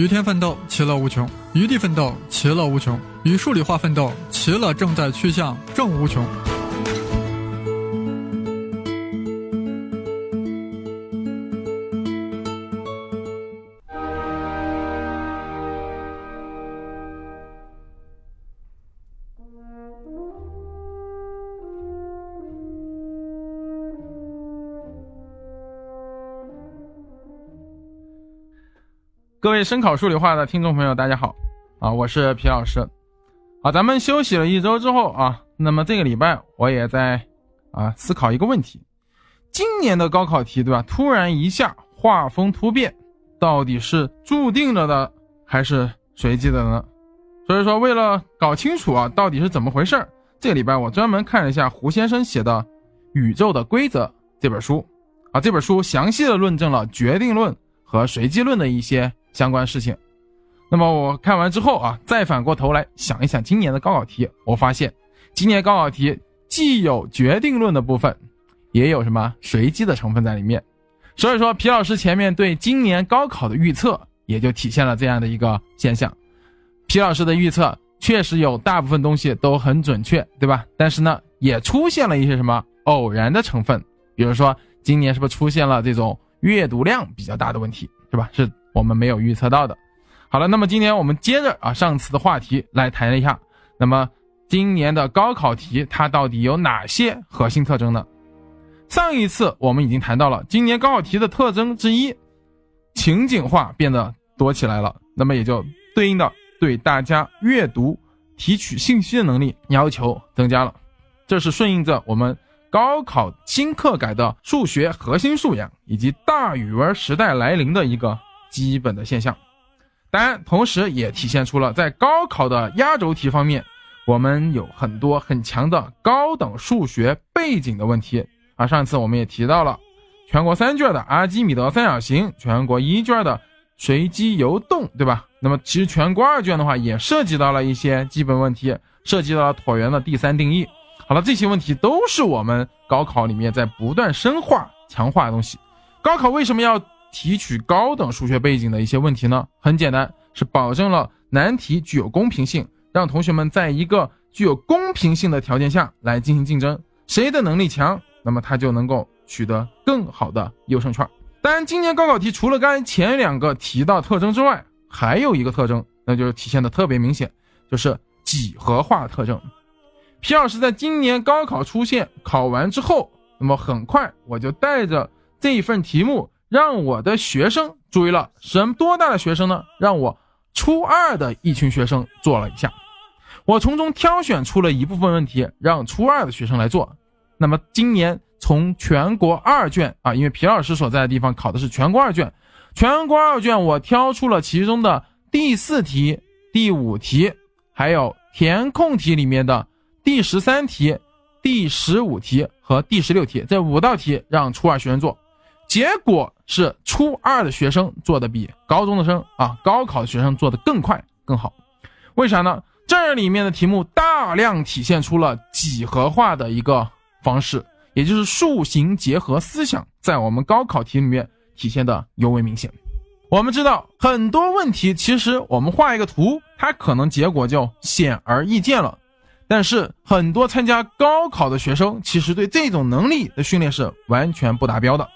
与天奋斗，其乐无穷；与地奋斗，其乐无穷；与数理化奋斗，其乐正在趋向正无穷。各位声考数理化的听众朋友，大家好，啊，我是皮老师，啊，咱们休息了一周之后啊，那么这个礼拜我也在啊思考一个问题，今年的高考题对吧？突然一下画风突变，到底是注定了的还是随机的呢？所以说，为了搞清楚啊到底是怎么回事儿这个礼拜我专门看了一下胡先生写的《宇宙的规则》这本书，啊，这本书详细的论证了决定论和随机论的一些。相关事情，那么我看完之后啊，再反过头来想一想今年的高考题，我发现今年高考题既有决定论的部分，也有什么随机的成分在里面。所以说，皮老师前面对今年高考的预测，也就体现了这样的一个现象。皮老师的预测确实有大部分东西都很准确，对吧？但是呢，也出现了一些什么偶然的成分，比如说今年是不是出现了这种阅读量比较大的问题，是吧？是。我们没有预测到的。好了，那么今天我们接着啊上次的话题来谈一下，那么今年的高考题它到底有哪些核心特征呢？上一次我们已经谈到了今年高考题的特征之一，情景化变得多起来了，那么也就对应的对大家阅读、提取信息的能力要求增加了，这是顺应着我们。高考新课改的数学核心素养以及大语文时代来临的一个。基本的现象，当然，同时也体现出了在高考的压轴题方面，我们有很多很强的高等数学背景的问题。啊，上次我们也提到了全国三卷的阿基米德三角形，全国一卷的随机游动，对吧？那么其实全国二卷的话也涉及到了一些基本问题，涉及到了椭圆的第三定义。好了，这些问题都是我们高考里面在不断深化强化的东西。高考为什么要？提取高等数学背景的一些问题呢，很简单，是保证了难题具有公平性，让同学们在一个具有公平性的条件下来进行竞争，谁的能力强，那么他就能够取得更好的优胜券。当然，今年高考题除了刚才前两个提到特征之外，还有一个特征，那就是体现的特别明显，就是几何化特征。皮老师在今年高考出现考完之后，那么很快我就带着这一份题目。让我的学生注意了，什么多大的学生呢？让我初二的一群学生做了一下，我从中挑选出了一部分问题，让初二的学生来做。那么今年从全国二卷啊，因为皮老师所在的地方考的是全国二卷，全国二卷我挑出了其中的第四题、第五题，还有填空题里面的第十三题、第十五题和第十六题这五道题，让初二学生做。结果是初二的学生做的比高中的生啊，高考的学生做的更快更好，为啥呢？这里面的题目大量体现出了几何化的一个方式，也就是数形结合思想，在我们高考题里面体现的尤为明显。我们知道很多问题，其实我们画一个图，它可能结果就显而易见了，但是很多参加高考的学生，其实对这种能力的训练是完全不达标的。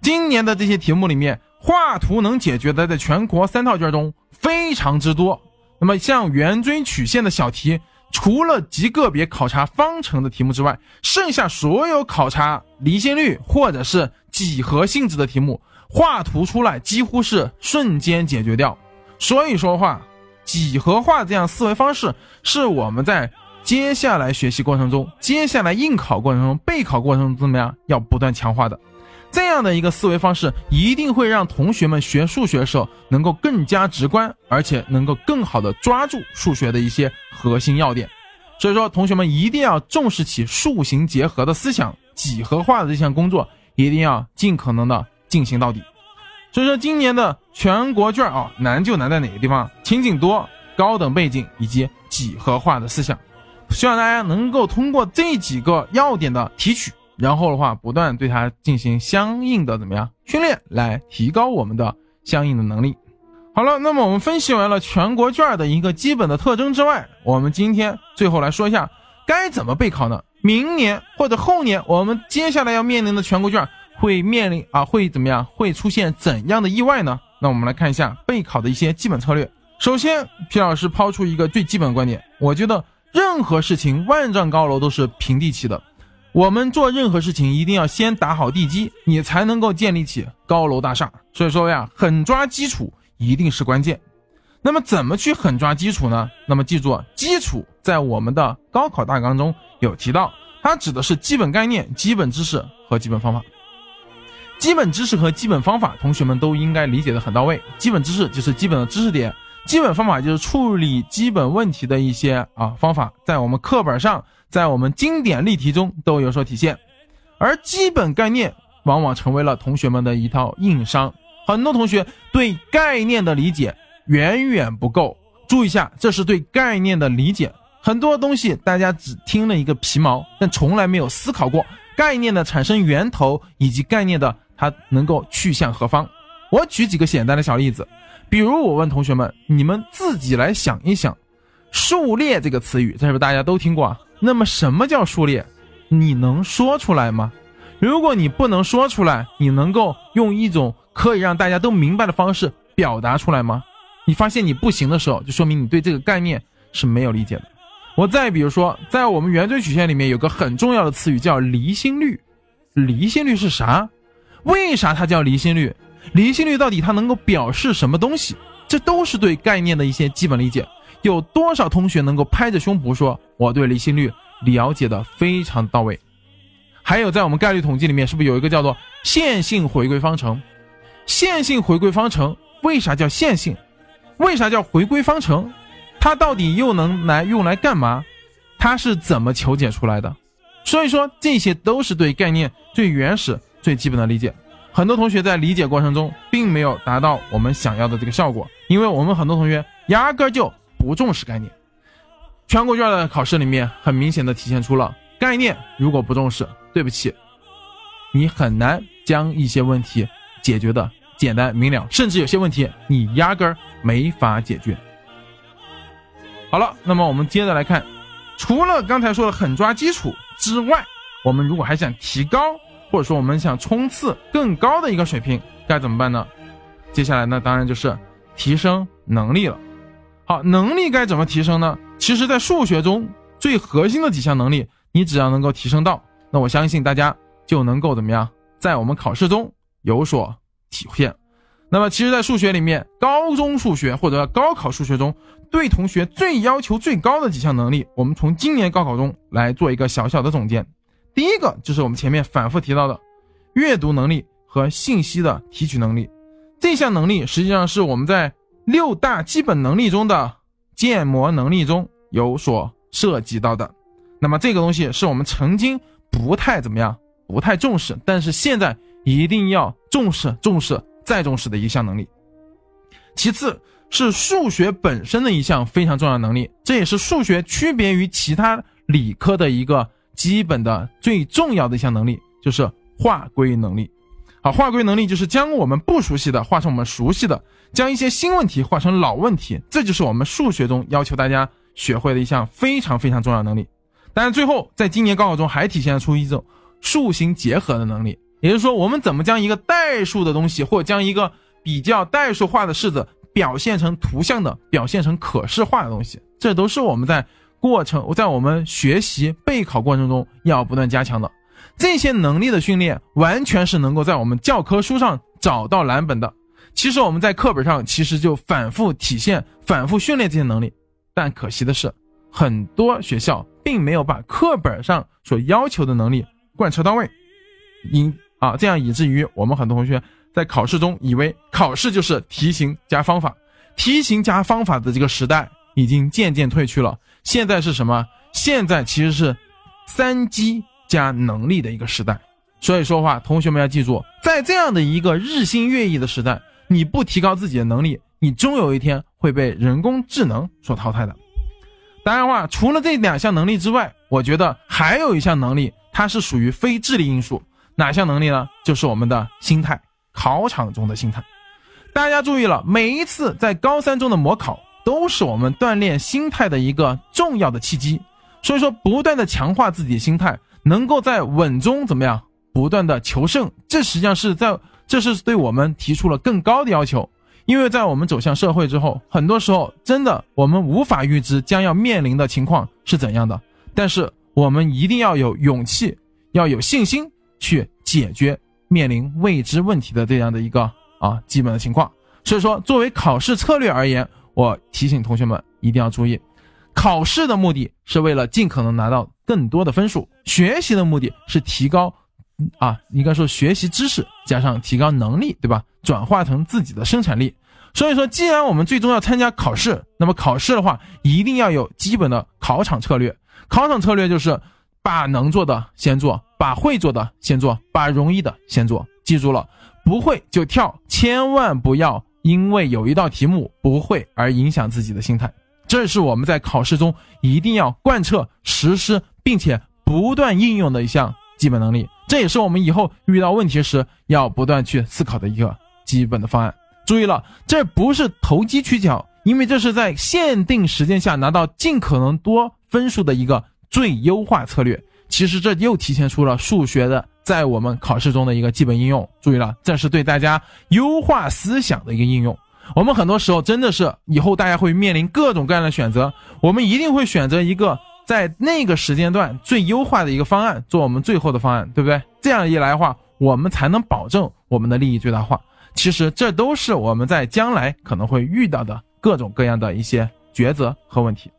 今年的这些题目里面，画图能解决的，在全国三套卷中非常之多。那么像圆锥曲线的小题，除了极个别考察方程的题目之外，剩下所有考察离心率或者是几何性质的题目，画图出来几乎是瞬间解决掉。所以说话，几何化这样思维方式是我们在接下来学习过程中、接下来应考过程中、备考过程中怎么样，要不断强化的。这样的一个思维方式，一定会让同学们学数学的时候能够更加直观，而且能够更好的抓住数学的一些核心要点。所以说，同学们一定要重视起数形结合的思想，几何化的这项工作一定要尽可能的进行到底。所以说，今年的全国卷啊，难就难在哪个地方？情景多、高等背景以及几何化的思想。希望大家能够通过这几个要点的提取。然后的话，不断对它进行相应的怎么样训练，来提高我们的相应的能力。好了，那么我们分析完了全国卷的一个基本的特征之外，我们今天最后来说一下该怎么备考呢？明年或者后年，我们接下来要面临的全国卷会面临啊会怎么样？会出现怎样的意外呢？那我们来看一下备考的一些基本策略。首先，皮老师抛出一个最基本观点，我觉得任何事情万丈高楼都是平地起的，我们做任何事情一定要先打好地基，你才能够建立起高楼大厦。所以说呀，狠抓基础。一定是关键。那么怎么去狠抓基础呢？那么记住，基础在我们的高考大纲中有提到，它指的是基本概念、基本知识和基本方法。基本知识和基本方法，同学们都应该理解的很到位。基本知识就是基本的知识点，基本方法就是处理基本问题的一些啊方法，在我们课本上，在我们经典例题中都有所体现。而基本概念往往成为了同学们的一套硬伤。很多同学对概念的理解远远不够，注意一下，这是对概念的理解。很多东西大家只听了一个皮毛，但从来没有思考过概念的产生源头以及概念的它能够去向何方。我举几个简单的小例子，比如我问同学们，你们自己来想一想，“数列”这个词语，这是不是大家都听过啊？那么什么叫数列？你能说出来吗？如果你不能说出来，你能够用一种。可以让大家都明白的方式表达出来吗？你发现你不行的时候，就说明你对这个概念是没有理解的。我再比如说，在我们圆锥曲线里面有个很重要的词语叫离心率。离心率是啥？为啥它叫离心率？离心率到底它能够表示什么东西？这都是对概念的一些基本理解。有多少同学能够拍着胸脯说我对离心率了解的非常到位？还有在我们概率统计里面，是不是有一个叫做线性回归方程？线性回归方程为啥叫线性？为啥叫回归方程？它到底又能来用来干嘛？它是怎么求解出来的？所以说这些都是对概念最原始、最基本的理解。很多同学在理解过程中并没有达到我们想要的这个效果，因为我们很多同学压根就不重视概念。全国卷的考试里面很明显的体现出了概念如果不重视，对不起，你很难将一些问题解决的。简单明了，甚至有些问题你压根儿没法解决。好了，那么我们接着来看，除了刚才说的狠抓基础之外，我们如果还想提高，或者说我们想冲刺更高的一个水平，该怎么办呢？接下来呢，当然就是提升能力了。好，能力该怎么提升呢？其实，在数学中最核心的几项能力，你只要能够提升到，那我相信大家就能够怎么样，在我们考试中有所。体现，那么其实，在数学里面，高中数学或者高考数学中，对同学最要求最高的几项能力，我们从今年高考中来做一个小小的总结。第一个就是我们前面反复提到的阅读能力和信息的提取能力，这项能力实际上是我们在六大基本能力中的建模能力中有所涉及到的。那么这个东西是我们曾经不太怎么样，不太重视，但是现在。一定要重视、重视再重视的一项能力。其次是数学本身的一项非常重要能力，这也是数学区别于其他理科的一个基本的最重要的一项能力，就是划归能力。好，划归能力就是将我们不熟悉的化成我们熟悉的，将一些新问题化成老问题，这就是我们数学中要求大家学会的一项非常非常重要能力。但是最后，在今年高考中还体现出一种数形结合的能力。也就是说，我们怎么将一个代数的东西，或将一个比较代数化的式子表现成图像的、表现成可视化的东西，这都是我们在过程在我们学习备考过程中要不断加强的。这些能力的训练，完全是能够在我们教科书上找到蓝本的。其实我们在课本上其实就反复体现、反复训练这些能力，但可惜的是，很多学校并没有把课本上所要求的能力贯彻到位，因。啊，这样以至于我们很多同学在考试中以为考试就是题型加方法，题型加方法的这个时代已经渐渐退去了。现在是什么？现在其实是三基加能力的一个时代。所以说话，同学们要记住，在这样的一个日新月异的时代，你不提高自己的能力，你终有一天会被人工智能所淘汰的。当然话，除了这两项能力之外，我觉得还有一项能力，它是属于非智力因素。哪项能力呢？就是我们的心态，考场中的心态。大家注意了，每一次在高三中的模考都是我们锻炼心态的一个重要的契机。所以说，不断的强化自己的心态，能够在稳中怎么样，不断的求胜，这实际上是在这是对我们提出了更高的要求。因为在我们走向社会之后，很多时候真的我们无法预知将要面临的情况是怎样的，但是我们一定要有勇气，要有信心去解决面临未知问题的这样的一个啊基本的情况。所以说，作为考试策略而言，我提醒同学们一定要注意，考试的目的是为了尽可能拿到更多的分数，学习的目的是提高。啊，应该说学习知识加上提高能力，对吧？转化成自己的生产力。所以说，既然我们最终要参加考试，那么考试的话，一定要有基本的考场策略。考场策略就是把能做的先做，把会做的先做，把容易的先做。记住了，不会就跳，千万不要因为有一道题目不会而影响自己的心态。这是我们在考试中一定要贯彻实施，并且不断应用的一项基本能力。这也是我们以后遇到问题时要不断去思考的一个基本的方案。注意了，这不是投机取巧，因为这是在限定时间下拿到尽可能多分数的一个最优化策略。其实这又体现出了数学的在我们考试中的一个基本应用。注意了，这是对大家优化思想的一个应用。我们很多时候真的是以后大家会面临各种各样的选择，我们一定会选择一个。在那个时间段最优化的一个方案，做我们最后的方案，对不对？这样一来的话，我们才能保证我们的利益最大化。其实这都是我们在将来可能会遇到的各种各样的一些抉择和问题。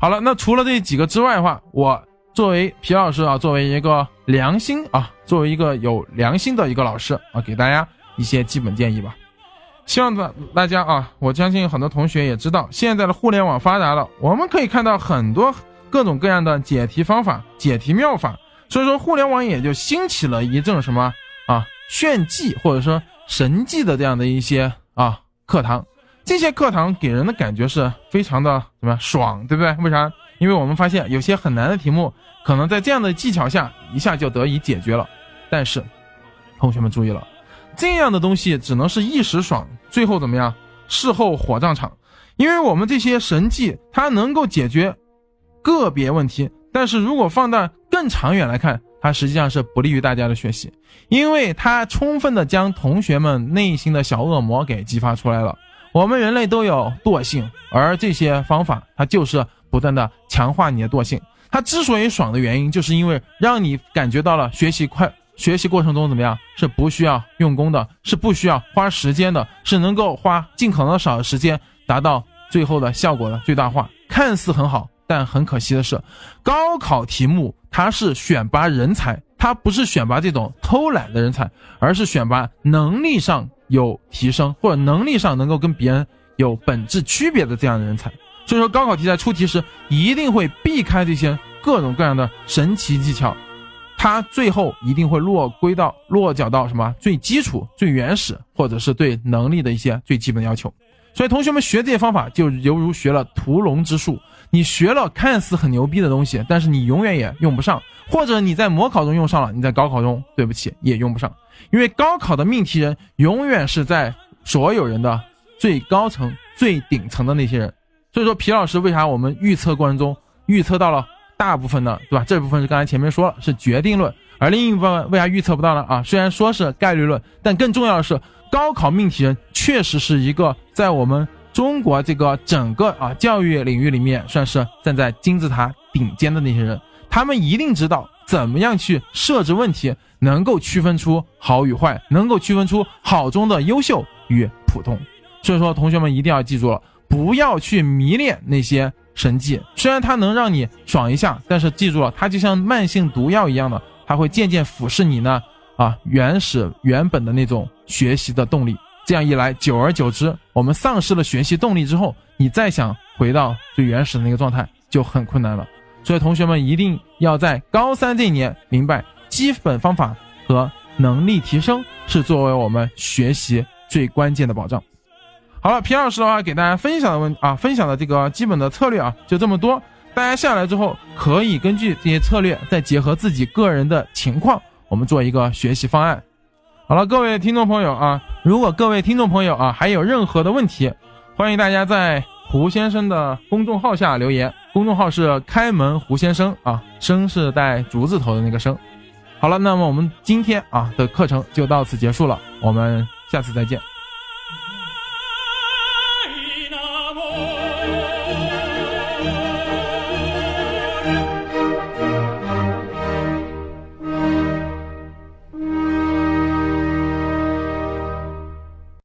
好了，那除了这几个之外的话，我作为皮老师啊，作为一个良心啊，作为一个有良心的一个老师啊，给大家一些基本建议吧。希望大大家啊，我相信很多同学也知道，现在的互联网发达了，我们可以看到很多各种各样的解题方法、解题妙法，所以说互联网也就兴起了一阵什么啊炫技或者说神技的这样的一些啊课堂。这些课堂给人的感觉是非常的什么爽，对不对？为啥？因为我们发现有些很难的题目，可能在这样的技巧下一下就得以解决了。但是，同学们注意了。这样的东西只能是一时爽，最后怎么样？事后火葬场。因为我们这些神技，它能够解决个别问题，但是如果放到更长远来看，它实际上是不利于大家的学习，因为它充分的将同学们内心的小恶魔给激发出来了。我们人类都有惰性，而这些方法，它就是不断的强化你的惰性。它之所以爽的原因，就是因为让你感觉到了学习快。学习过程中怎么样？是不需要用功的，是不需要花时间的，是能够花尽可能少的时间达到最后的效果的最大化。看似很好，但很可惜的是，高考题目它是选拔人才，它不是选拔这种偷懒的人才，而是选拔能力上有提升或者能力上能够跟别人有本质区别的这样的人才。所以说，高考题在出题时一定会避开这些各种各样的神奇技巧。它最后一定会落归到落脚到什么最基础、最原始，或者是对能力的一些最基本的要求。所以同学们学这些方法，就犹如学了屠龙之术。你学了看似很牛逼的东西，但是你永远也用不上，或者你在模考中用上了，你在高考中对不起也用不上。因为高考的命题人永远是在所有人的最高层、最顶层的那些人。所以说，皮老师为啥我们预测过程中预测到了？大部分呢，对吧？这部分是刚才前面说了是决定论，而另一部分为啥预测不到呢？啊，虽然说是概率论，但更重要的是，高考命题人确实是一个在我们中国这个整个啊教育领域里面算是站在金字塔顶尖的那些人，他们一定知道怎么样去设置问题，能够区分出好与坏，能够区分出好中的优秀与普通。所以说，同学们一定要记住了，不要去迷恋那些。神技虽然它能让你爽一下，但是记住了，它就像慢性毒药一样的，它会渐渐腐蚀你呢啊原始原本的那种学习的动力。这样一来，久而久之，我们丧失了学习动力之后，你再想回到最原始的那个状态就很困难了。所以同学们一定要在高三这一年明白，基本方法和能力提升是作为我们学习最关键的保障。好了，皮老师的话给大家分享的问啊，分享的这个基本的策略啊，就这么多。大家下来之后，可以根据这些策略，再结合自己个人的情况，我们做一个学习方案。好了，各位听众朋友啊，如果各位听众朋友啊还有任何的问题，欢迎大家在胡先生的公众号下留言，公众号是开门胡先生啊，生是带竹字头的那个生。好了，那么我们今天啊的课程就到此结束了，我们下次再见。